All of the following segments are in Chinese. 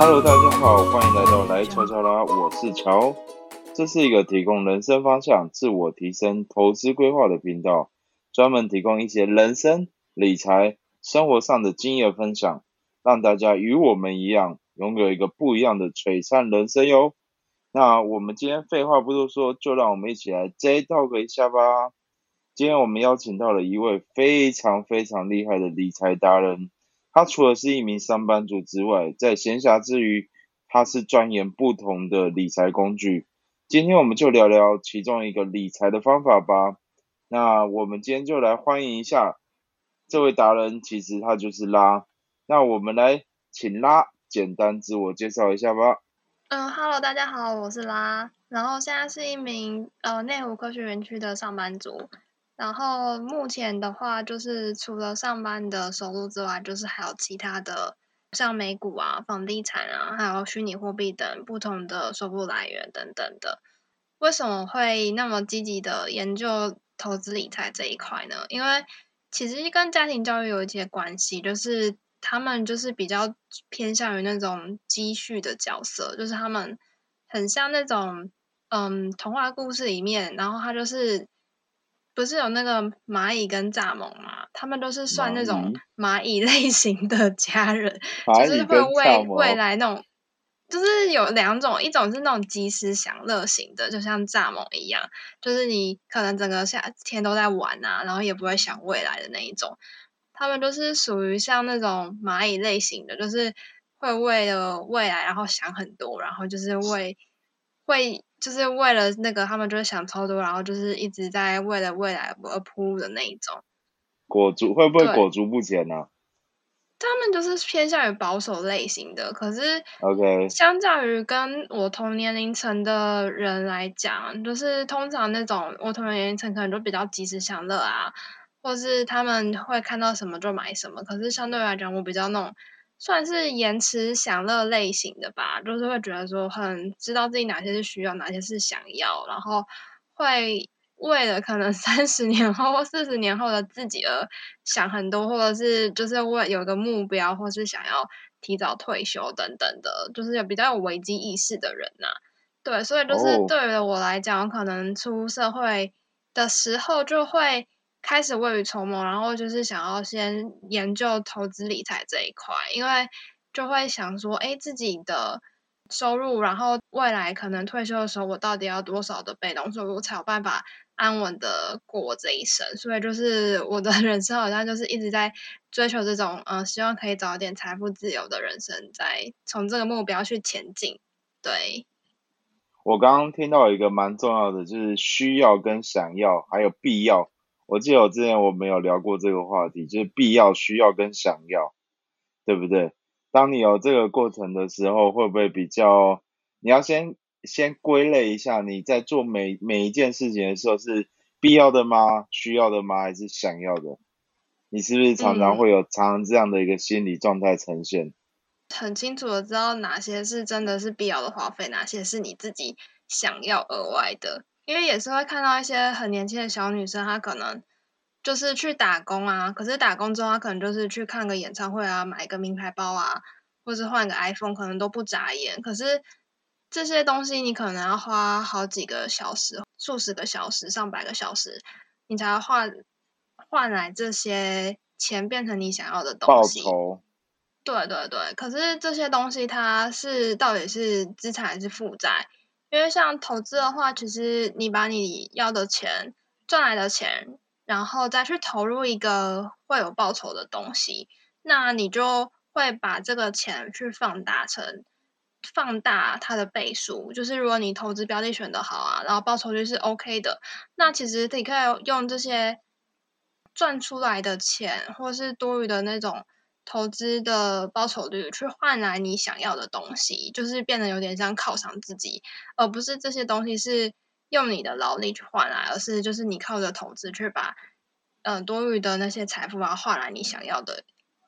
Hello，大家好，欢迎来到来乔乔啦，我是乔。这是一个提供人生方向、自我提升、投资规划的频道，专门提供一些人生、理财、生活上的经验分享，让大家与我们一样，拥有一个不一样的璀璨人生哟。那我们今天废话不多说，就让我们一起来 J talk 一下吧。今天我们邀请到了一位非常非常厉害的理财达人。他除了是一名上班族之外，在闲暇之余，他是钻研不同的理财工具。今天我们就聊聊其中一个理财的方法吧。那我们今天就来欢迎一下这位达人，其实他就是拉。那我们来请拉简单自我介绍一下吧。嗯，Hello，大家好，我是拉，然后现在是一名呃内湖科学园区的上班族。然后目前的话，就是除了上班的收入之外，就是还有其他的，像美股啊、房地产啊，还有虚拟货币等不同的收入来源等等的。为什么会那么积极的研究投资理财这一块呢？因为其实跟家庭教育有一些关系，就是他们就是比较偏向于那种积蓄的角色，就是他们很像那种嗯童话故事里面，然后他就是。不是有那个蚂蚁跟蚱蜢嘛？他们都是算那种蚂蚁类型的家人，就是会为未来那种，就是有两种，一种是那种及时享乐型的，就像蚱蜢一样，就是你可能整个夏天都在玩啊，然后也不会想未来的那一种。他们都是属于像那种蚂蚁类型的，就是会为了未来然后想很多，然后就是为会。就是为了那个，他们就是想超多，然后就是一直在为了未来而铺路的那一种。裹足会不会裹足不前呢？他们就是偏向于保守类型的，可是 OK，相较于跟我同年龄层的人来讲，就是通常那种我同年龄层可能就比较及时享乐啊，或是他们会看到什么就买什么。可是相对来讲，我比较那种。算是延迟享乐类型的吧，就是会觉得说很知道自己哪些是需要，哪些是想要，然后会为了可能 三十年后或四十年后的自己而想很多，或者是就是为有个目标，或是想要提早退休等等的，就是有比较有危机意识的人呐。对，所以就是对于我来讲，可能出社会的时候就会。开始未雨绸缪，然后就是想要先研究投资理财这一块，因为就会想说，哎，自己的收入，然后未来可能退休的时候，我到底要多少的被动收入才有办法安稳的过这一生？所以就是我的 人生好像就是一直在追求这种，嗯，希望可以早点财富自由的人生，在从这个目标去前进。对，我刚刚听到一个蛮重要的，就是需要跟想要，还有必要。我记得我之前我们有聊过这个话题，就是必要、需要跟想要，对不对？当你有这个过程的时候，会不会比较？你要先先归类一下，你在做每每一件事情的时候是必要的吗？需要的吗？还是想要的？你是不是常常会有常常这样的一个心理状态呈现？很清楚的知道哪些是真的是必要的花费，哪些是你自己想要额外的。因为也是会看到一些很年轻的小女生，她可能就是去打工啊，可是打工之后，她可能就是去看个演唱会啊，买一个名牌包啊，或是换个 iPhone，可能都不眨眼。可是这些东西你可能要花好几个小时、数十个小时、上百个小时，你才换换来这些钱变成你想要的东西。对对对，可是这些东西它是到底是资产还是负债？因为像投资的话，其实你把你要的钱赚来的钱，然后再去投入一个会有报酬的东西，那你就会把这个钱去放大成放大它的倍数。就是如果你投资标的选的好啊，然后报酬率是 OK 的，那其实你可以用这些赚出来的钱，或是多余的那种。投资的报酬率去换来你想要的东西，就是变得有点像犒赏自己，而不是这些东西是用你的劳力去换来，而是就是你靠着投资去把嗯多余的那些财富啊换来你想要的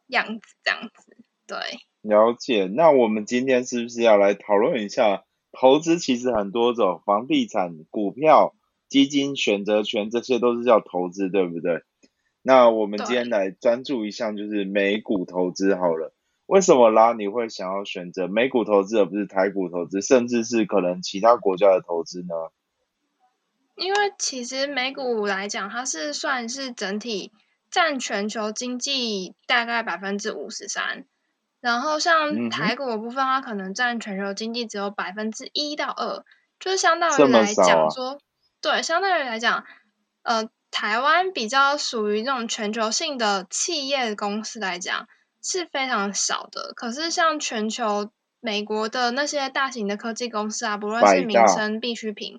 样子，这样子。对，了解。那我们今天是不是要来讨论一下投资？其实很多种，房地产、股票、基金、选择权，这些都是叫投资，对不对？那我们今天来专注一项，就是美股投资好了。为什么啦？你会想要选择美股投资，而不是台股投资，甚至是可能其他国家的投资呢？因为其实美股来讲，它是算是整体占全球经济大概百分之五十三，然后像台股的部分，它可能占全球经济只有百分之一到二，就是相当于来讲说，对，相当于来讲，呃，台湾比较属于这种全球性的企业公司来讲。是非常少的，可是像全球美国的那些大型的科技公司啊，不论是民生必需品，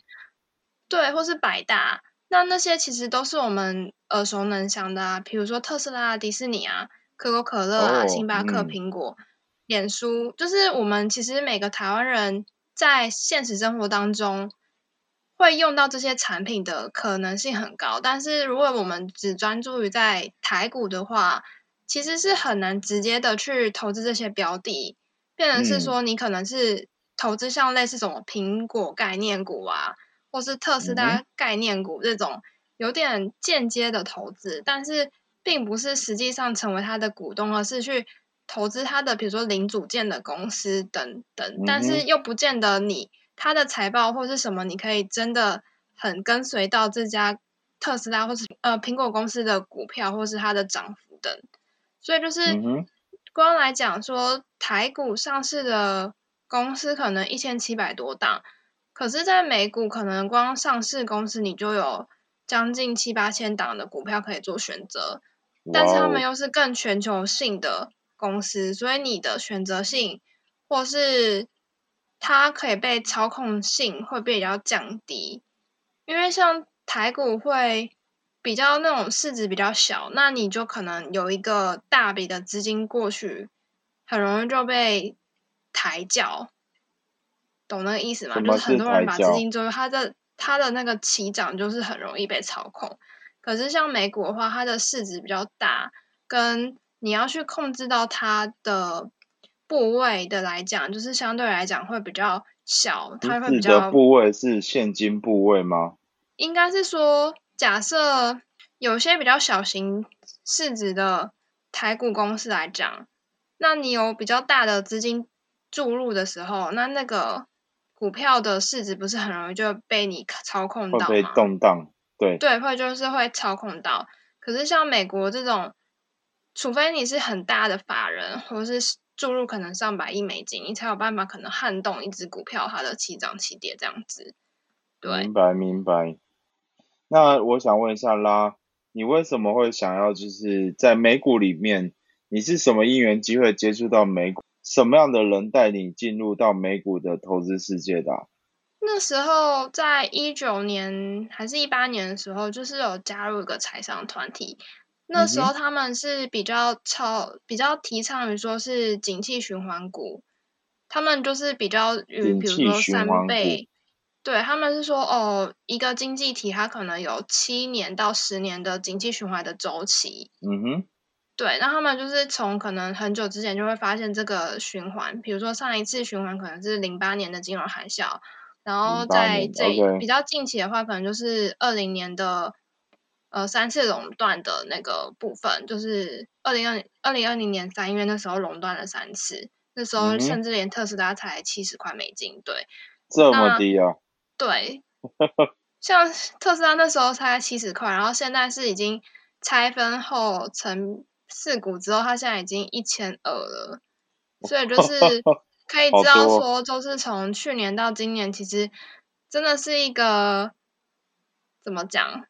对，或是百大，那那些其实都是我们耳熟能详的啊，比如说特斯拉、迪士尼啊、可口可乐啊、星巴克、苹果、脸书，就是我们其实每个台湾人在现实生活当中会用到这些产品的可能性很高，但是如果我们只专注于在台股的话，其实是很难直接的去投资这些标的，变成是说你可能是投资像类似什么苹果概念股啊，或是特斯拉概念股这种有点间接的投资，但是并不是实际上成为它的股东，而是去投资它的比如说零组件的公司等等，但是又不见得你他的财报或是什么，你可以真的很跟随到这家特斯拉或是呃苹果公司的股票或是它的涨幅等。所以就是光来讲说，台股上市的公司可能一千七百多档，可是，在美股可能光上市公司你就有将近七八千档的股票可以做选择，但是他们又是更全球性的公司，所以你的选择性或是它可以被操控性会比较降低，因为像台股会。比较那种市值比较小，那你就可能有一个大笔的资金过去，很容易就被抬轿，懂那个意思吗？就是很多人把资金做，它的它的那个起涨就是很容易被操控。可是像美股的话，它的市值比较大，跟你要去控制到它的部位的来讲，就是相对来讲会比较小，它会比较部位是现金部位吗？应该是说。假设有些比较小型市值的台股公司来讲，那你有比较大的资金注入的时候，那那个股票的市值不是很容易就被你操控到被动荡，对对，会就是会操控到。可是像美国这种，除非你是很大的法人，或者是注入可能上百亿美金，你才有办法可能撼动一只股票它的起涨起跌这样子。对，明白明白。那我想问一下啦，你为什么会想要就是在美股里面？你是什么因缘机会接触到美股？什么样的人带你进入到美股的投资世界的？那时候在一九年还是一八年的时候，就是有加入一个财商团体。那时候他们是比较超比较提倡于说是景气循环股，他们就是比较与比如说三倍。对他们是说，哦，一个经济体它可能有七年到十年的经济循环的周期。嗯哼。对，那他们就是从可能很久之前就会发现这个循环，比如说上一次循环可能是零八年的金融海啸，然后在这比较近期的话，可能就是二零年的呃三次垄断的那个部分，就是二零二二零二零年三月那时候垄断了三次，那时候甚至连特斯拉才七十块美金，对，这么低啊。对，像特斯拉那时候才七十块，然后现在是已经拆分后成四股之后，它现在已经一千二了，所以就 是可以知道说，就是从去年到今年，其实真的是一个怎么讲，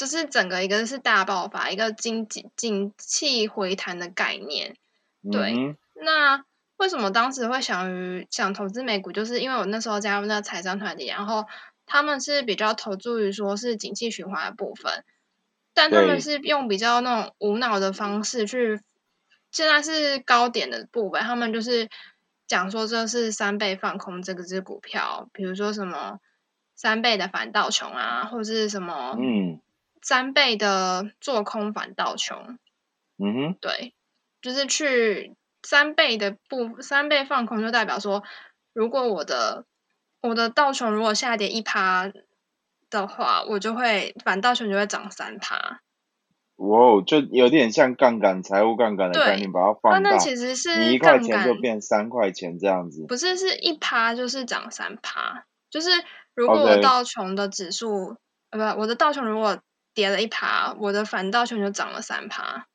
就是整个一个是大爆发，一个经济景气回弹的概念。对，那。为什么当时会想于想投资美股？就是因为我那时候加入那个财商团体，然后他们是比较投注于说是景气循环的部分，但他们是用比较那种无脑的方式去，现在是高点的部分，他们就是讲说这是三倍放空这个只股票，比如说什么三倍的反倒穷啊，或者是什么嗯三倍的做空反倒穷，嗯哼，对，就是去。三倍的不三倍放空，就代表说，如果我的我的道琼如果下跌一趴的话，我就会反倒琼就会涨三趴。哇，就有点像杠杆财务杠杆的概念，把它放大。那其实是你一块钱就变三块钱这样子。不是，是一趴就是涨三趴，就是如果我道琼的指数，呃，不，我的道琼如果跌了一趴，我的反道琼就涨了三趴。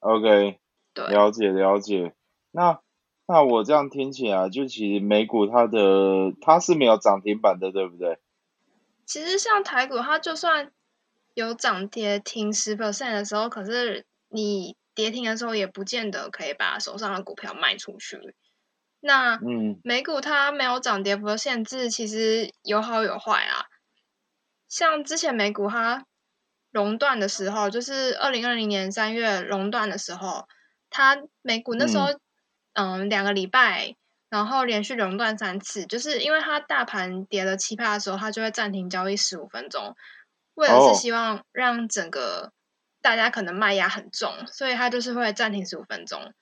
OK，对，了解了解。那那我这样听起来，就其实美股它的它是没有涨停板的，对不对？其实像台股，它就算。有涨跌停十 percent 的时候，可是你跌停的时候也不见得可以把手上的股票卖出去。那嗯，美股它没有涨跌幅的限制，其实有好有坏啊。像之前美股它熔断的时候，就是二零二零年三月熔断的时候，它美股那时候嗯两个礼拜，然后连续熔断三次，就是因为它大盘跌了七趴的时候，它就会暂停交易十五分钟。为了是希望让整个大家可能卖压很重，所以他就是会暂停十五分钟。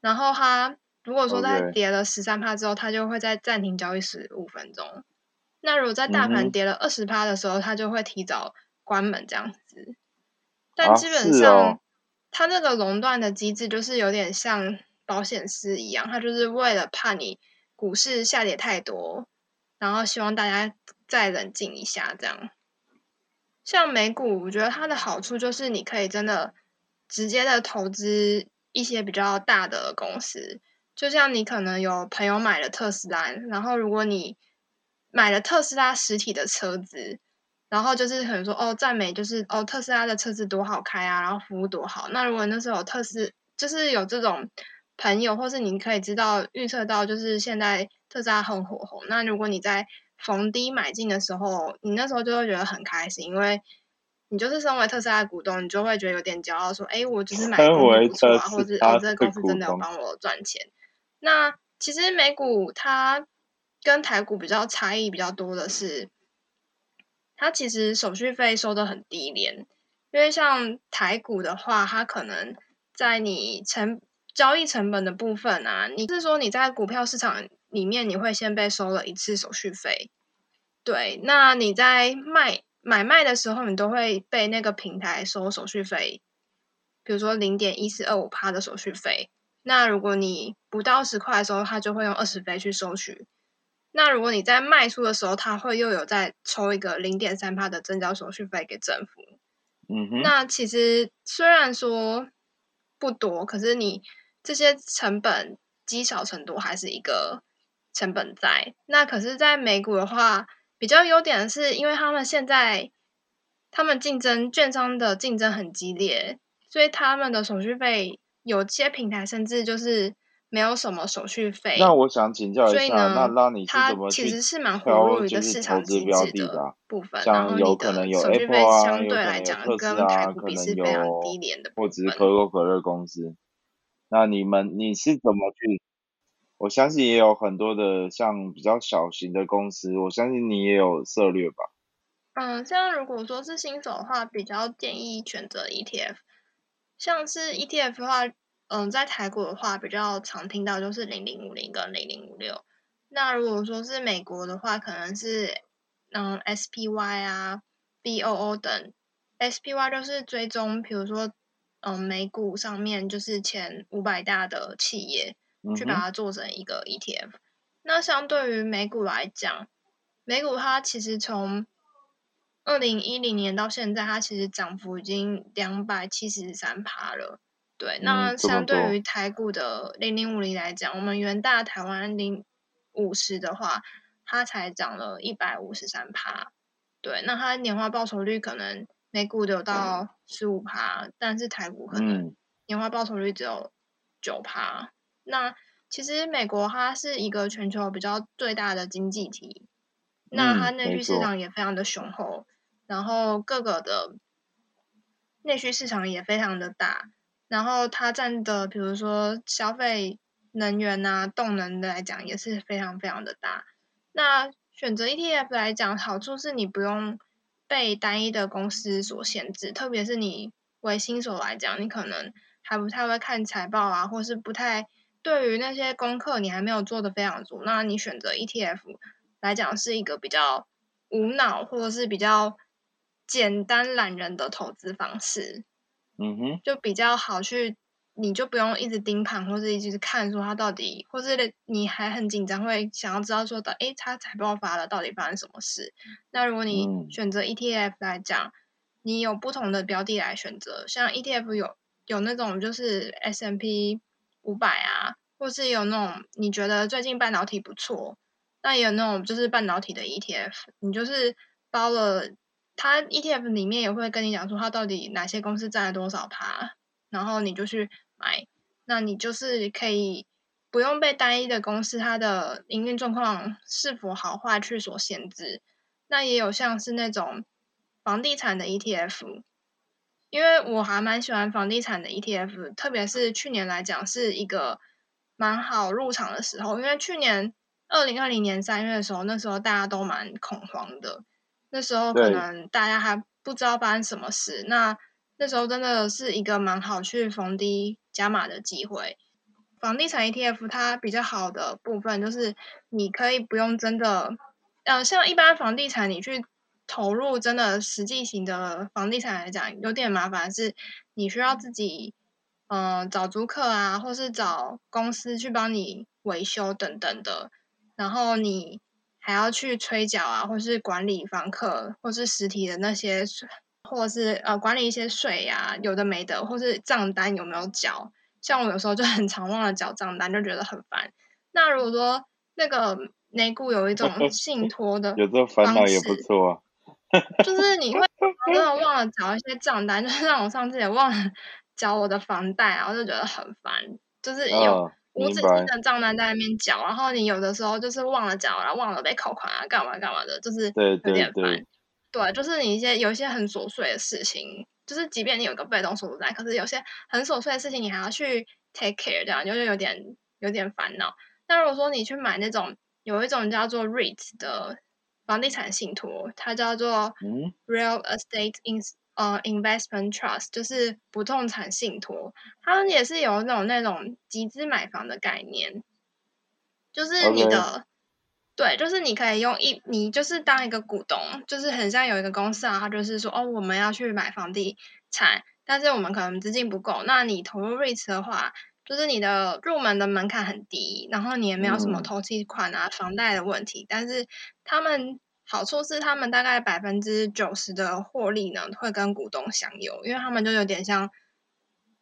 然后他如果说在跌了十三趴之后，他就会再暂停交易十五分钟。那如果在大盘跌了二十趴的时候，他就会提早关门这样子。但基本上，他那个垄断的机制就是有点像保险丝一样，他就是为了怕你股市下跌太多，然后希望大家再冷静一下这样。像美股，我觉得它的好处就是你可以真的直接的投资一些比较大的公司，就像你可能有朋友买了特斯拉，然后如果你买了特斯拉实体的车子，然后就是可能说哦，赞美就是哦，特斯拉的车子多好开啊，然后服务多好。那如果那时候有特斯，就是有这种朋友，或是你可以知道预测到，就是现在特斯拉很火红。那如果你在逢低买进的时候，你那时候就会觉得很开心，因为你就是身为特斯拉股东，你就会觉得有点骄傲，说：“哎，我就是买公司不错啊，或者哦，这个公司真的有帮我赚钱。”那其实美股它跟台股比较差异比较多的是，它其实手续费收的很低廉，因为像台股的话，它可能在你成交易成本的部分啊，你是说你在股票市场。里面你会先被收了一次手续费，对，那你在卖买卖的时候，你都会被那个平台收手续费，比如说零点一四二五趴的手续费。那如果你不到十块的时候，他就会用二十倍去收取。那如果你在卖出的时候，他会又有再抽一个零点三帕的增交手续费给政府。嗯哼。那其实虽然说不多，可是你这些成本积少成多，还是一个。成本在那，可是，在美股的话，比较优点的是，因为他们现在他们竞争券商的竞争很激烈，所以他们的手续费有些平台甚至就是没有什么手续费。那我想请教一下，那那你是怎么其实是蛮活络一个市场机制的部分，然后有可能有手续费相对来讲跟台股比是非常低廉的，或者是可口可乐公司。那你们你是怎么去？我相信也有很多的像比较小型的公司，我相信你也有策略吧。嗯，像如果说是新手的话，比较建议选择 ETF。像是 ETF 的话，嗯，在台股的话，比较常听到就是零零五零跟零零五六。那如果说是美国的话，可能是嗯 SPY 啊、BOO 等。SPY 就是追踪，比如说嗯美股上面就是前五百大的企业。去把它做成一个 ETF，那相对于美股来讲，美股它其实从二零一零年到现在，它其实涨幅已经两百七十三趴了。对，那相对于台股的零零五零来讲，我们元大台湾零五十的话，它才涨了一百五十三趴。对，那它年化报酬率可能每股有到十五趴，但是台股可能年化报酬率只有九趴。那其实美国它是一个全球比较最大的经济体，那它内需市场也非常的雄厚，然后各个的内需市场也非常的大，然后它占的比如说消费能源啊、动能的来讲也是非常非常的大。那选择 ETF 来讲，好处是你不用被单一的公司所限制，特别是你为新手来讲，你可能还不太会看财报啊，或是不太。对于那些功课你还没有做的非常足，那你选择 ETF 来讲是一个比较无脑或者是比较简单懒人的投资方式。嗯哼，就比较好去，你就不用一直盯盘，或者一直看说它到底，或是你还很紧张，会想要知道说的，诶，它才爆发了，到底发生什么事？那如果你选择 ETF 来讲，你有不同的标的来选择，像 ETF 有有那种就是 S M P 五百啊，或是有那种你觉得最近半导体不错，那也有那种就是半导体的 ETF，你就是包了。它 ETF 里面也会跟你讲说，它到底哪些公司占了多少趴，然后你就去买，那你就是可以不用被单一的公司它的营运状况是否好坏去所限制。那也有像是那种房地产的 ETF，因为我还蛮喜欢房地产的 ETF，特别是去年来讲是一个蛮好入场的时候，因为去年二零二零年三月的时候，那时候大家都蛮恐慌的。那时候可能大家还不知道发生什么事，那那时候真的是一个蛮好去逢低加码的机会。房地产 ETF 它比较好的部分就是你可以不用真的，呃，像一般房地产你去投入真的实际型的房地产来讲，有点麻烦，是你需要自己嗯找租客啊，或是找公司去帮你维修等等的，然后你。还要去催缴啊，或是管理房客，或是实体的那些，或者是呃管理一些税呀，有的没的，或是账单有没有缴？像我有时候就很常忘了缴账单，就觉得很烦。那如果说那个内固有一种 信托的，有这烦恼也不错啊。就是你会 真的忘了缴一些账单，就是让我上次也忘了 缴我的房贷啊，我就觉得很烦。就是有。无止境的账单在那边缴，然后你有的时候就是忘了缴，然后忘了被扣款啊，干嘛干嘛的，就是有点烦。对，就是你一些有一些很琐碎的事情，就是即便你有个被动收入在，可是有些很琐碎的事情你还要去 take care，这样就是有点有点烦恼。那如果说你去买那种有一种叫做 REIT 的房地产信托，它叫做 Real Estate In。呃，investment trust 就是不动产信托，他们也是有那种那种集资买房的概念，就是你的，对，就是你可以用一，你就是当一个股东，就是很像有一个公司啊，他就是说，哦，我们要去买房地产，但是我们可能资金不够，那你投入 REIT 的话，就是你的入门的门槛很低，然后你也没有什么投期款啊、房贷的问题，但是他们。好处是他们大概百分之九十的获利呢会跟股东享有，因为他们就有点像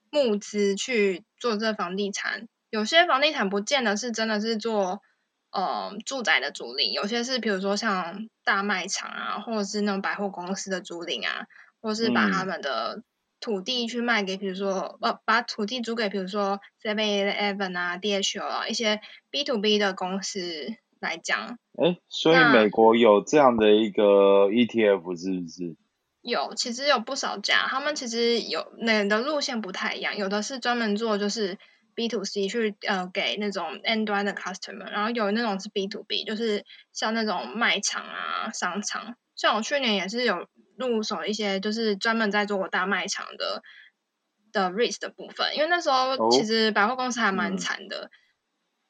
募资去做这房地产。有些房地产不见得是真的是做呃住宅的租赁，有些是比如说像大卖场啊，或者是那种百货公司的租赁啊，或是把他们的土地去卖给，比如说呃把土地租给比如说 Seven Eleven 啊、DHL 啊一些 B to B 的公司。来讲，哎，所以美国有这样的一个 ETF 是不是？有，其实有不少家，他们其实有那的路线不太一样，有的是专门做就是 B to C 去呃给那种 N 端的 customer，然后有那种是 B to B，就是像那种卖场啊、商场，像我去年也是有入手一些就是专门在做大卖场的的 risk 的部分，因为那时候其实百货公司还蛮惨的，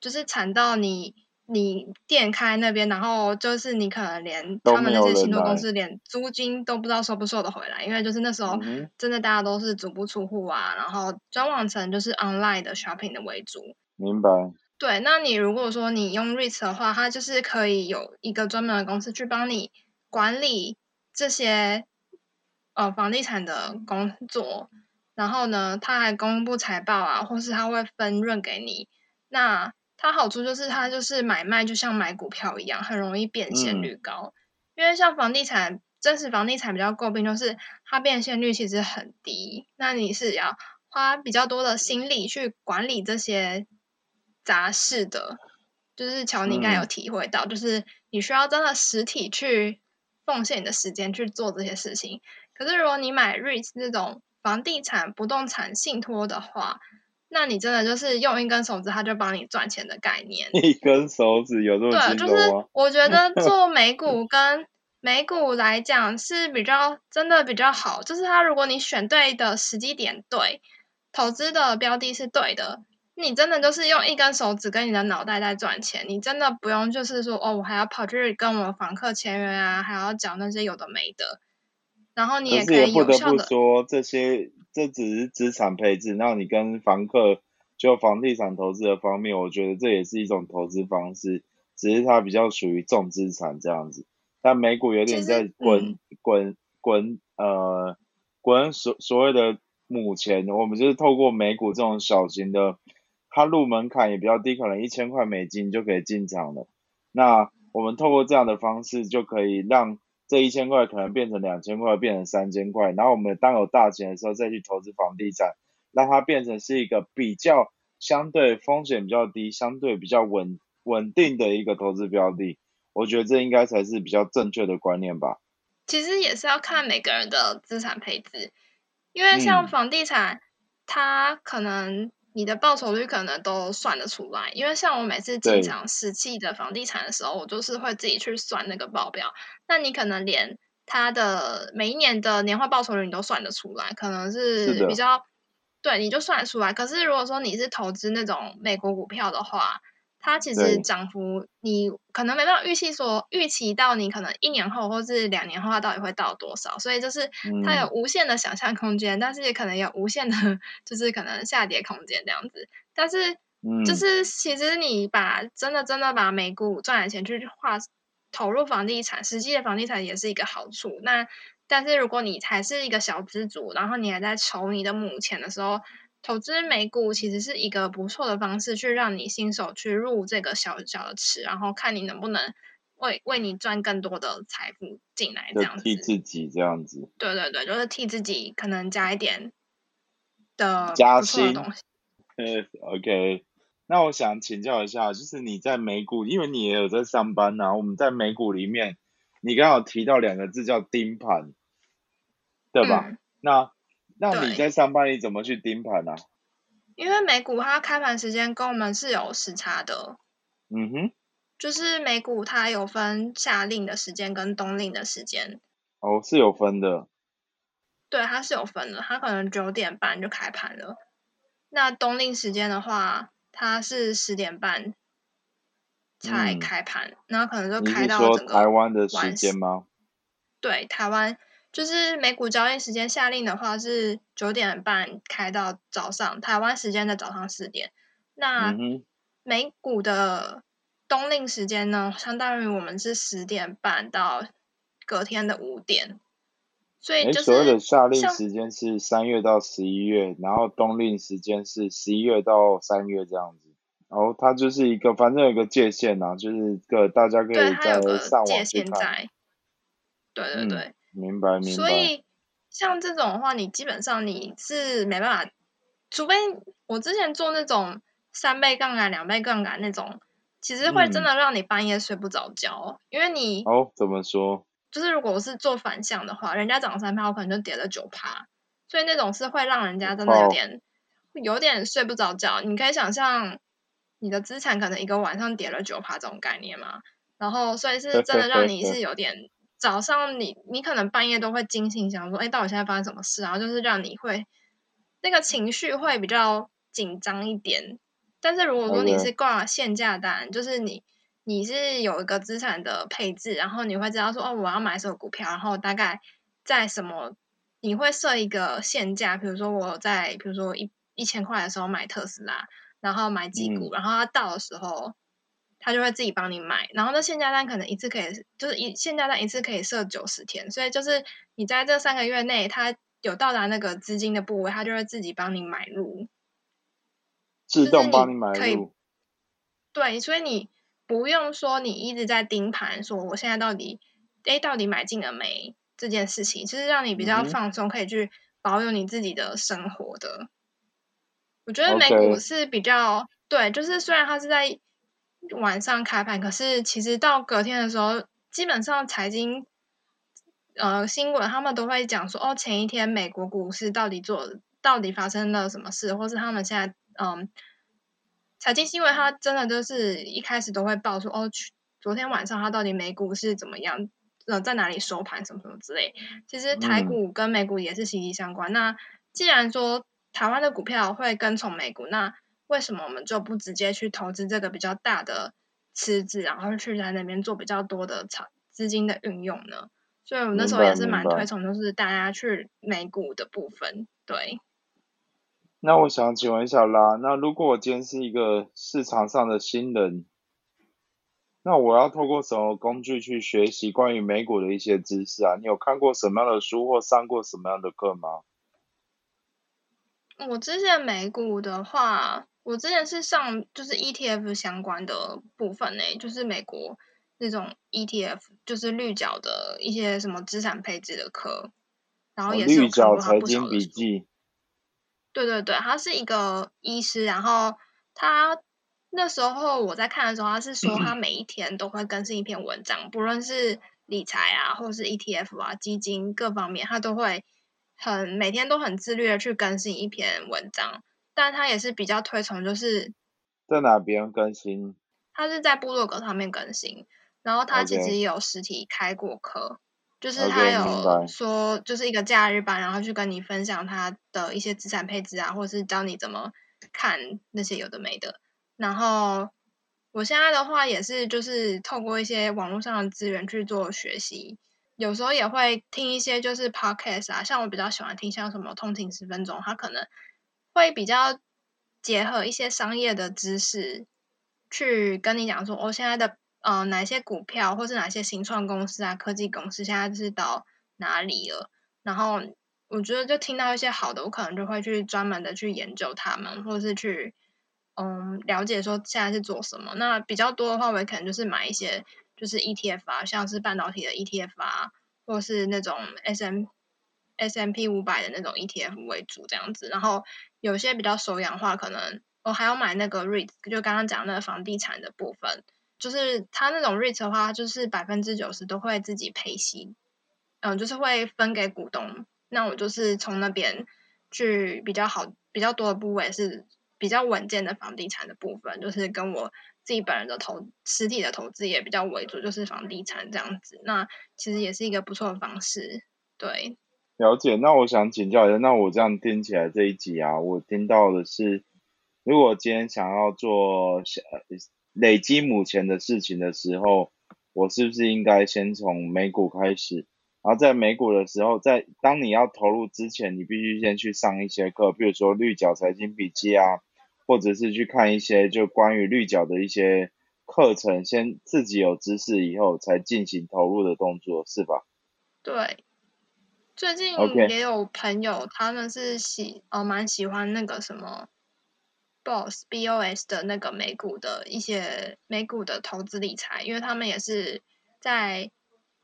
就是惨到你。你店开那边，然后就是你可能连他们那些信托公司连租金都不知道收不收得回来，因为就是那时候真的大家都是足不出户啊，然后转网成就是 online 的 shopping 的为主。明白。对，那你如果说你用 REIT 的话，它就是可以有一个专门的公司去帮你管理这些呃房地产的工作，然后呢，他还公布财报啊，或是他会分润给你，那。它好处就是，它就是买卖就像买股票一样，很容易变现率高。因为像房地产，真实房地产比较诟病就是它变现率其实很低。那你是要花比较多的心力去管理这些杂事的，就是乔你应该有体会到，就是你需要真的实体去奉献你的时间去做这些事情。可是如果你买 REIT 这种房地产不动产信托的话，那你真的就是用一根手指，他就帮你赚钱的概念。一根手指有这么对，就是我觉得 做美股跟美股来讲是比较真的比较好，就是它如果你选对的时机点对，投资的标的是对的，你真的就是用一根手指跟你的脑袋在赚钱，你真的不用就是说哦，我还要跑去跟我房客签约啊，还要讲那些有的没的。然后你也可以不得不有效的，说，这些这只是资产配置，那你跟房客就房地产投资的方面，我觉得这也是一种投资方式，只是它比较属于重资产这样子。但美股有点在滚嗯滚滚呃滚所所谓的母钱，我们就是透过美股这种小型的，它入门槛也比较低，可能一千块美金就可以进场了。那我们透过这样的方式，就可以让这一千块可能变成两千块，变成三千块，然后我们当有大钱的时候再去投资房地产，让它变成是一个比较相对风险比较低、相对比较稳稳定的一个投资标的。我觉得这应该才是比较正确的观念吧。其实也是要看每个人的资产配置，因为像嗯房地产，它可能你的报酬率可能都算得出来。因为像我每次对进场实际的房地产的时候，我就是会自己去算那个报表。那你可能连它的每一年的年化报酬率你都算得出来，可能是比较对，你就算得出来。可是如果说你是投资那种美国股票的话，它其实对涨幅你可能没办法预期说预期到你可能一年后或是两年后它到底会到多少，所以就是它有嗯无限的想象空间，但是也可能有无限的就是可能下跌空间这样子。但是嗯，就是其实你把真的真的把美股赚的钱去花投入房地产，实际的房地产也是一个好处。那但是如果你还是一个小资族，然后你还在筹你的母钱的时候，投资美股其实是一个不错的方式，去让你新手去入这个小小的池，然后看你能不能为为你赚更多的财富进来，这就样子。替自己这样子。对对对，就是替自己可能加一点的加薪东西。呃，OK，那我想请教一下，就是你在美股，因为你也有在上班呐、我们在美股里面，你刚好提到两个字叫盯盘，对吧？嗯那那你在上班你怎么去盯盘啊？因为美股它开盘时间跟我们是有时差的，嗯哼，就是美股它有分夏令的时间跟冬令的时间，哦，是有分的，对，它是有分的，它可能九点半就开盘了。那冬令时间的话，它是十点半才嗯开盘，然后可能就开到整个台湾的时晚间吗？对，台湾就是美股交易时间下令的话是九点半开到早上，台湾时间的早上四点。那嗯，美股的冬令时间呢，相当于我们是十点半到隔天的五点，所以诶，就所谓的是夏令时间是三月到十一月，然后冬令时间是十一月到三月这样子。然后它就是一个，反正有一个界限呐、就是个大家可以在上网去看。限在，对对嗯对。明白明白。所以像这种的话，你基本上你是没办法，除非我之前做那种三倍杠杆、两倍杠杆那种，其实会真嗯的让你半夜睡不着觉，因为你哦，怎么说？就是如果我是做反向的话，人家涨三趴，我可能就跌了九趴，所以那种是会让人家真的有哦点有点睡不着觉。你可以想象你的资产可能一个晚上跌了九趴这种概念嘛，然后所以是真的让你是有点早上你你可能半夜都会惊醒，想说，哎，到底现在发生什么事？然后就是让你会那个情绪会比较紧张一点。但是如果说你是挂限价单，就是你你是有一个资产的配置，然后你会知道说，哦，我要买什么股票，然后大概在什么，你会设一个限价，比如说我在比如说一一千块的时候买特斯拉，然后买几股，嗯然后它到的时候，它就会自己帮你买，然后那限价单可能一次可以就是一限价单一次可以设九十天，所以就是你在这三个月内，他有到达那个资金的部位，他就会自己帮你买入。自是动帮你买入。对，所以你不用说你一直在盯盘，说我现在到底哎到底买进了没这件事情，就是让你比较放松，可以去保有你自己的生活的。我觉得美股是比较对，就是虽然它是在晚上开盘，可是其实到隔天的时候，基本上财经呃新闻他们都会讲说，哦，前一天美国股市到底做到底发生了什么事，或是他们现在嗯财经新闻，它真的就是一开始都会报说，哦，去昨天晚上它到底美股是怎么样，呃，在哪里收盘什么什么之类。其实台嗯股跟美股也是息息相关。那既然说台湾的股票会跟从美股，那为什么我们就不直接去投资这个比较大的池子，然后去在那边做比较多的资资金的运用呢？所以我那时候也是蛮推崇，就是大家去美股的部分。对。那我想请问一下啦，那如果我今天是一个市场上的新人，那我要透过什么工具去学习关于美股的一些知识啊？你有看过什么样的书或上过什么样的课吗？我之前美股的话，我之前是上就是 ETF 相关的部分呢，就是美国那种 ETF，就是绿角的一些什么资产配置的课，然后也是绿角财经笔记。对对对，他是一个医师，然后他那时候我在看的时候，他是说他每一天都会更新一篇文章，不论是理财啊，或者是 ETF 啊、基金各方面，他都会很每天都很自律的去更新一篇文章。但他也是比较推崇，就是在哪边更新？他是在部落格上面更新，然后他其实也有实体开过课。就是他有说，就是一个假日班，然后去跟你分享他的一些资产配置啊，或者是教你怎么看那些有的没的。然后我现在的话也是，就是透过一些网络上的资源去做学习，有时候也会听一些就是 podcast 啊，像我比较喜欢听像什么通勤十分钟，他可能会比较结合一些商业的知识，去跟你讲说，我现在的。呃，哪些股票或是哪些新创公司啊，科技公司现在是到哪里了？然后我觉得就听到一些好的，我可能就会去专门的去研究他们，或者是去嗯了解说现在是做什么。那比较多的话，我可能就是买一些就是 ETF 啊，像是半导体的 ETF 啊，或是那种 S M S M P 五百的那种 ETF 为主这样子。然后有些比较手养化，可能我还要买那个 REIT，就刚刚讲那个房地产的部分。就是他那种 REIT 的话，就是百分之九十都会自己配息，嗯，就是会分给股东。那我就是从那边去比较好、比较多的部位是比较稳健的房地产的部分，就是跟我自己本人的投实体的投资也比较为主，就是房地产这样子。那其实也是一个不错的方式。对，了解。那我想请教一下，那我这样听起来这一集啊，我听到的是，如果今天想要做。累积目前的事情的时候，我是不是应该先从美股开始？然后在美股的时候，在当你要投入之前，你必须先去上一些课，比如说绿角财经笔记啊，或者是去看一些就关于绿角的一些课程，先自己有知识以后才进行投入的动作，是吧？对，最近也有朋友他们是喜呃蛮喜欢那个什么。Boss B O S 的那个美股的一些美股的投资理财，因为他们也是在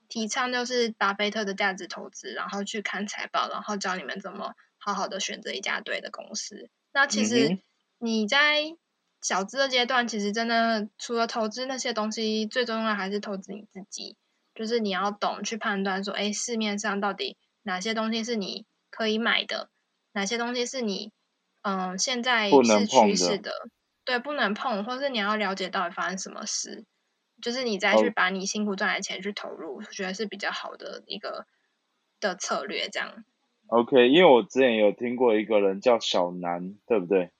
提倡就是巴菲特的价值投资，然后去看财报，然后教你们怎么好好的选择一家对的公司。那其实你在小资的阶段，其实真的除了投资那些东西，最重要的还是投资你自己，就是你要懂去判断说，哎，市面上到底哪些东西是你可以买的，哪些东西是你。嗯，现在是趋势的，对，不能碰，或是你要了解到底发生什么事，就是你再去把你辛苦赚来的钱去投入，我觉得是比较好的一个的策略。这样，OK，因为我之前有听过一个人叫小南，对不对？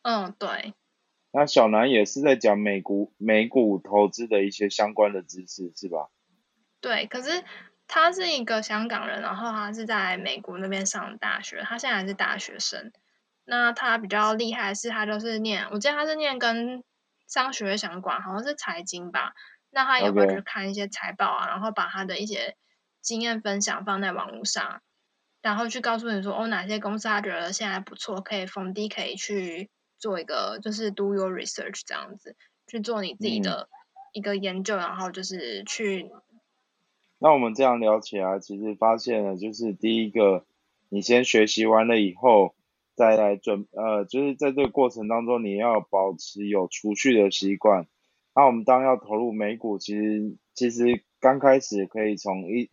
嗯，对。那小南也是在讲美股美股投资的一些相关的知识，是吧？对，可是他是一个香港人，然后他是在美国那边上大学，他现在还是大学生。那他比较厉害的是，他就是念，我记得他是念跟商学相关，好像是财经吧。那他也会去看一些财报啊，然后把他的一些经验分享放在网络上，然后去告诉你说，哦，哪些公司他觉得现在不错，可以逢低可以去做一个，就是 do your research 这样子，去做你自己的一个研究，然后就是去。那我们这样聊起来，其实发现了，就是第一个，你先学习完了以后。再来准呃，就是在这个过程当中，你要保持有储蓄的习惯。那我们当要投入美股，其实其实刚开始可以从一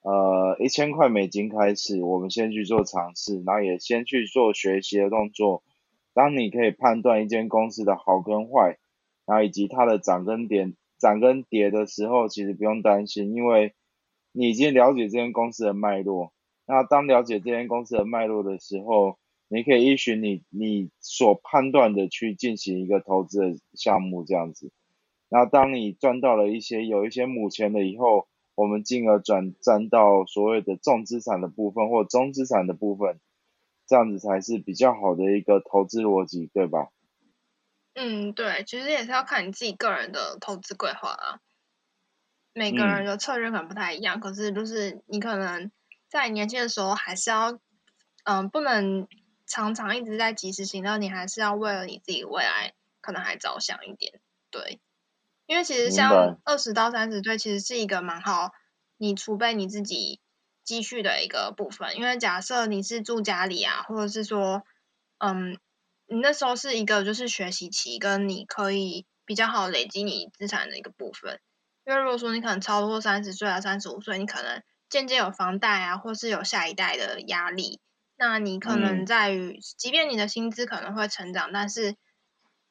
呃一千块美金开始，我们先去做尝试，然后也先去做学习的动作。当你可以判断一间公司的好跟坏，然后以及它的涨跟跌涨跟跌的时候，其实不用担心，因为你已经了解这间公司的脉络。那当了解这间公司的脉络的时候，你可以依循你你所判断的去进行一个投资的项目这样子。然后当你赚到了一些有一些母钱了以后，我们进而转战到所谓的重资产的部分或中资产的部分，这样子才是比较好的一个投资逻辑，对吧？嗯，对，其实也是要看你自己个人的投资规划啊。每个人的策略可能不太一样，可是就是你可能在年轻的时候还是要，嗯，不能常常一直在及时行乐，你还是要为了你自己未来可能还着想一点，对。因为其实像二十到三十岁，其实是一个蛮好你储备你自己积蓄的一个部分。因为假设你是住家里啊，或者是说，嗯，你那时候是一个就是学习期，跟你可以比较好累积你资产的一个部分。因为如果说你可能超过三十岁啊，三十五岁，你可能渐渐有房贷啊，或是有下一代的压力，那你可能在于，即便你的薪资可能会成长，但是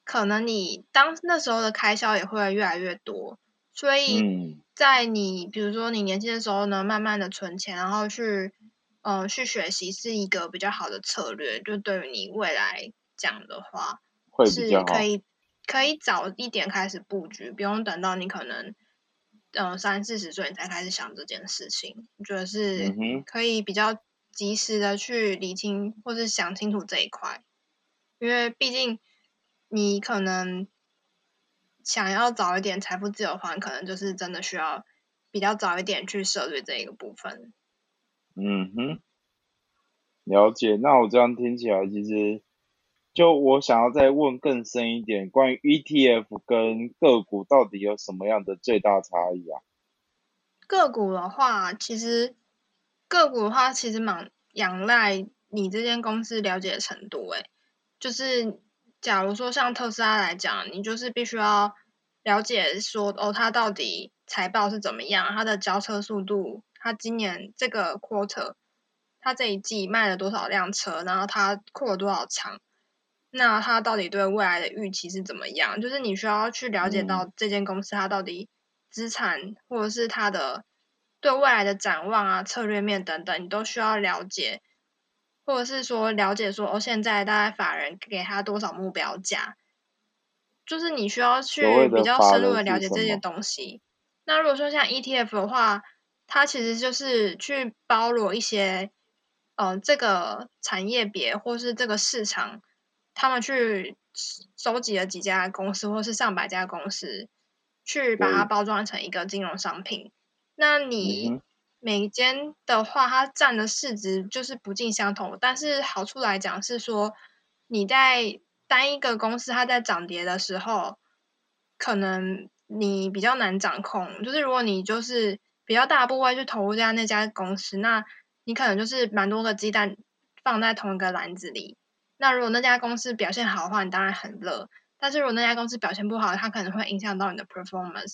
可能你当那时候的开销也会越来越多，所以在你比如说你年轻的时候呢，慢慢的存钱，然后去呃去学习是一个比较好的策略。就对于你未来讲的话，是可以可以早一点开始布局，不用等到你可能嗯三四十岁你才开始想这件事情。我觉得是可以比较及时的去理清或是想清楚这一块，因为毕竟。你可能想要早一点财富自由的话，可能就是真的需要比较早一点去涉猎这一个部分。嗯哼，了解。那我这样听起来，其实就我想要再问更深一点，关于 ETF 跟个股到底有什么样的最大差异啊？个股的话，其实个股的话，其实蛮仰赖你这间公司了解的程度。哎，就是。假如说像特斯拉来讲，你就是必须要了解说哦，它到底财报是怎么样，它的交车速度，它今年这个 quarter，它这一季卖了多少辆车，然后它扩了多少厂，那他到底对未来的预期是怎么样？就是你需要去了解到这间公司它到底资产或者是它的对未来的展望啊、策略面等等，你都需要了解。或者是说了解说哦，现在大概法人给他多少目标价，就是你需要去比较深入的了解这些东西。那如果说像 ETF 的话，它其实就是去包罗一些，呃，这个产业别或是这个市场，他们去收集了几家公司或是上百家公司，去把它包装成一个金融商品。那你。每间的话，它占的市值就是不尽相同，但是好处来讲是说，你在单一个公司它在涨跌的时候，可能你比较难掌控。就是如果你就是比较大部位去投入在那家公司，那你可能就是蛮多个鸡蛋放在同一个篮子里。那如果那家公司表现好的话，你当然很乐；但是如果那家公司表现不好，它可能会影响到你的 performance。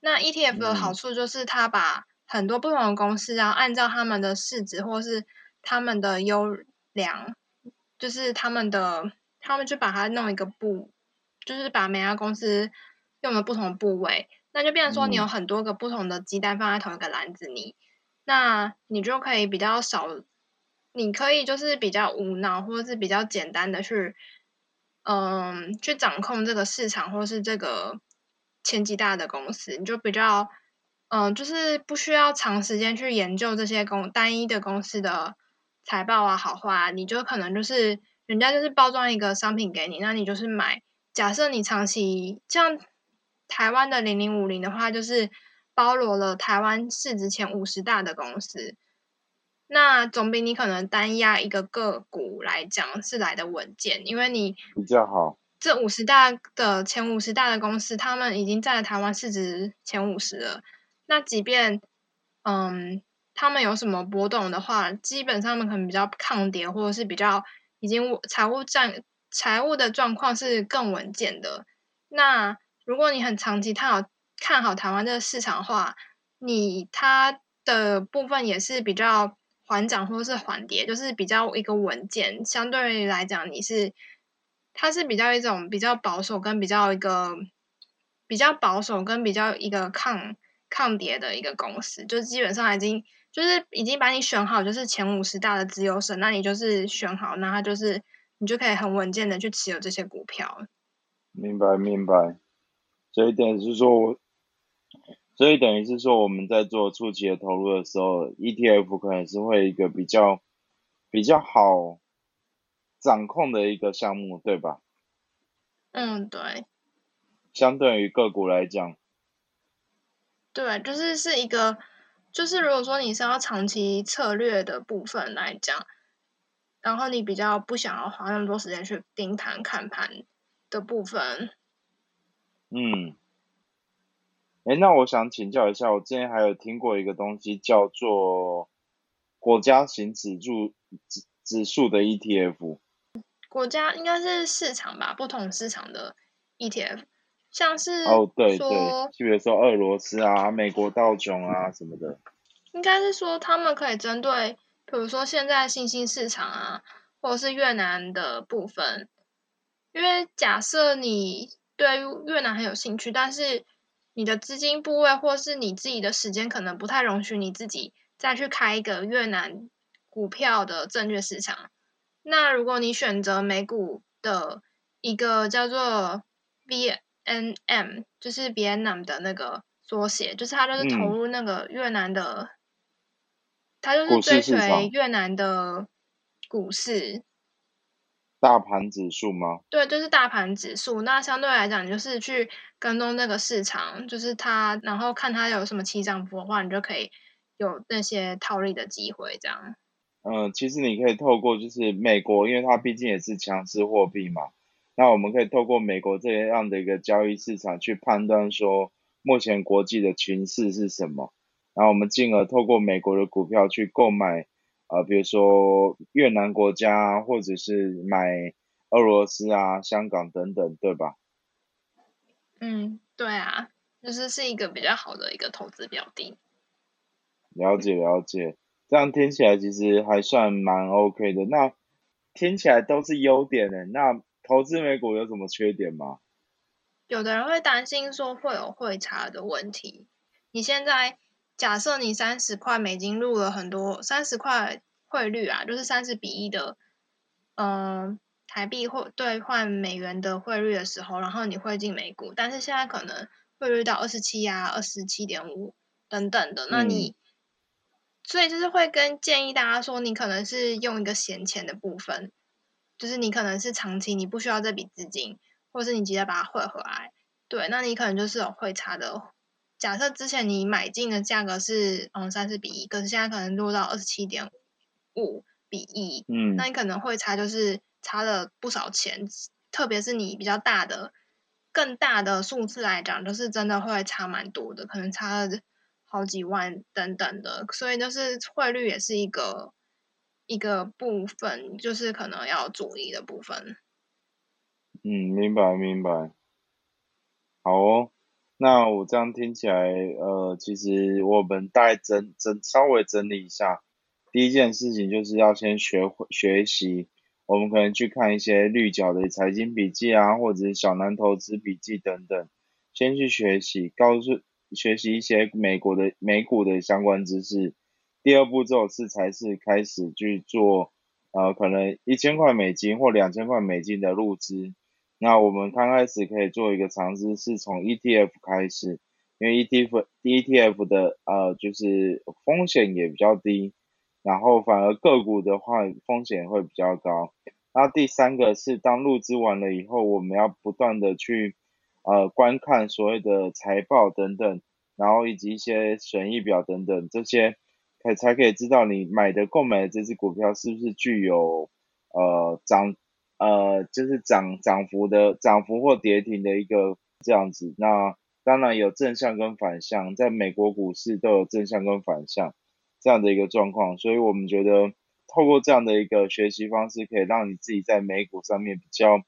那 ETF 的好处就是它把很多不同的公司，然后按照他们的市值或是他们的优良，就是他们的，他们就把它弄一个部，就是把每家公司用了不同的部位，那就变成说你有很多个不同的鸡蛋放在同一个篮子里，那你就可以比较少，你可以就是比较无脑或者是比较简单的去，嗯，去掌控这个市场或是这个前几大的公司，你就比较。嗯，就是不需要长时间去研究这些公单一的公司的财报啊好坏啊，你就可能就是人家就是包装一个商品给你，那你就是买。假设你长期像台湾的零零五零的话，就是包罗了台湾市值前五十大的公司，那总比你可能单压一个个股来讲是来的稳健，因为你比较好。这五十大的前五十大的公司，他们已经占了台湾市值前五十了。那即便，嗯，他们有什么波动的话，基本上他们可能比较抗跌，或者是比较已经财务占财务的状况是更稳健的。那如果你很长期看好看好台湾这个市场的话，你它的部分也是比较缓涨或是缓跌，就是比较一个稳健。相对于来讲，你是它是比较一种比较保守跟比较一个比较保守跟比较一个抗。抗跌的一个公司，就基本上已经就是已经把你选好，就是前五十大的自由省，那你就是选好，那它就是你就可以很稳健的去持有这些股票。明白明白，这一点是说，所以等于是说我们在做初期的投入的时候，ETF 可能是会一个比较比较好掌控的一个项目，对吧？嗯，对。相对于个股来讲。对，就是是一个，就是如果说你是要长期策略的部分来讲，然后你比较不想要花那么多时间去盯盘看盘的部分，嗯，哎，那我想请教一下，我之前还有听过一个东西叫做国家型指数指指数的 ETF，国家应该是市场吧，不同市场的 ETF。像是哦，对对，就比如说俄罗斯啊、美国道琼啊什么的，应该是说他们可以针对，比如说现在新兴市场啊，或者是越南的部分，因为假设你对越南很有兴趣，但是你的资金部位或是你自己的时间可能不太容许你自己再去开一个越南股票的证券市场，那如果你选择美股的一个叫做 V。N M 就是 Vietnam 的那个缩写，就是它就是投入那个越南的，它就是追随越南的股市大盘指数吗？对，就是大盘指数。那相对来讲，就是去跟踪那个市场，就是它，然后看它有什么起涨幅的话，你就可以有那些套利的机会。这样。嗯，其实你可以透过就是美国，因为它毕竟也是强势货币嘛。那我们可以透过美国这样的一个交易市场去判断说，目前国际的情势是什么，然后我们进而透过美国的股票去购买，呃，比如说越南国家，或者是买俄罗斯啊、香港等等，对吧？嗯，对啊，就是是一个比较好的一个投资标的。了解了解，这样听起来其实还算蛮 OK 的。那听起来都是优点的，那。投资美股有什么缺点吗？有的人会担心说会有汇差的问题。你现在假设你三十块美金入了很多三十块汇率啊，就是三十比一的，嗯，台币或兑换美元的汇率的时候，然后你汇进美股，但是现在可能汇率到二十七啊、二十七点五等等的，那你所以就是会跟建议大家说，你可能是用一个闲钱的部分。就是你可能是长期你不需要这笔资金，或者是你直接把它汇回来，对，那你可能就是有汇差的。假设之前你买进的价格是嗯三十比一，可是现在可能落到二十七点五比一，嗯，那你可能汇差就是差了不少钱，特别是你比较大的、更大的数字来讲，就是真的会差蛮多的，可能差了好几万等等的，所以就是汇率也是一个。一个部分就是可能要注意的部分。嗯，明白明白。好哦，那我这样听起来，呃，其实我们大概整整稍微整理一下，第一件事情就是要先学会学习，我们可能去看一些绿角的财经笔记啊，或者是小南投资笔记等等，先去学习，告诉学习一些美国的美股的相关知识。第二步骤是才是开始去做，呃，可能一千块美金或两千块美金的入资。那我们刚开始可以做一个尝试，是从 ETF 开始，因为 ETF ETF 的呃就是风险也比较低，然后反而个股的话风险会比较高。那第三个是当入资完了以后，我们要不断的去呃观看所谓的财报等等，然后以及一些损益表等等这些。才才可以知道你买的购买的这只股票是不是具有呃涨呃就是涨涨幅的涨幅或跌停的一个这样子。那当然有正向跟反向，在美国股市都有正向跟反向这样的一个状况。所以我们觉得透过这样的一个学习方式，可以让你自己在美股上面比较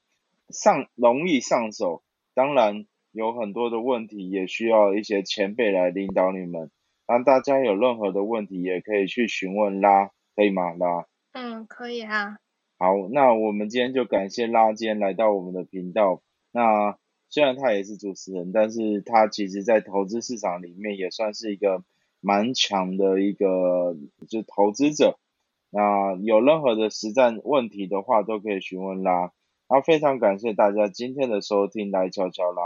上容易上手。当然有很多的问题，也需要一些前辈来领导你们。那大家有任何的问题，也可以去询问拉，可以吗？拉？嗯，可以啊。好，那我们今天就感谢拉今天来到我们的频道。那虽然他也是主持人，但是他其实在投资市场里面也算是一个蛮强的一个就是投资者。那有任何的实战问题的话，都可以询问啦。那非常感谢大家今天的收听，来悄悄啦。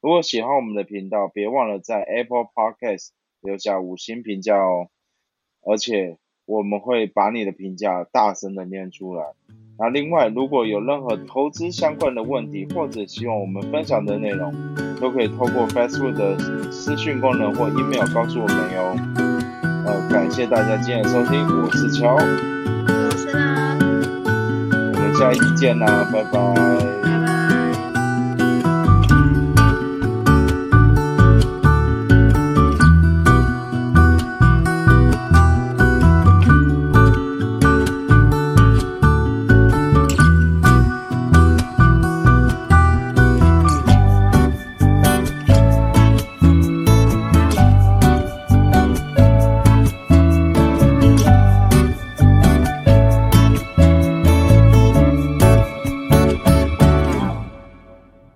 如果喜欢我们的频道，别忘了在 Apple Podcast 留下五星评价哦。而且我们会把你的评价大声的念出来。那另外，如果有任何投资相关的问题，或者希望我们分享的内容，都可以透过 Facebook 的私讯功能或 email 告诉我们哟。呃，感谢大家今天的收听，我是乔，我是啦，我们下一期见啦，拜拜。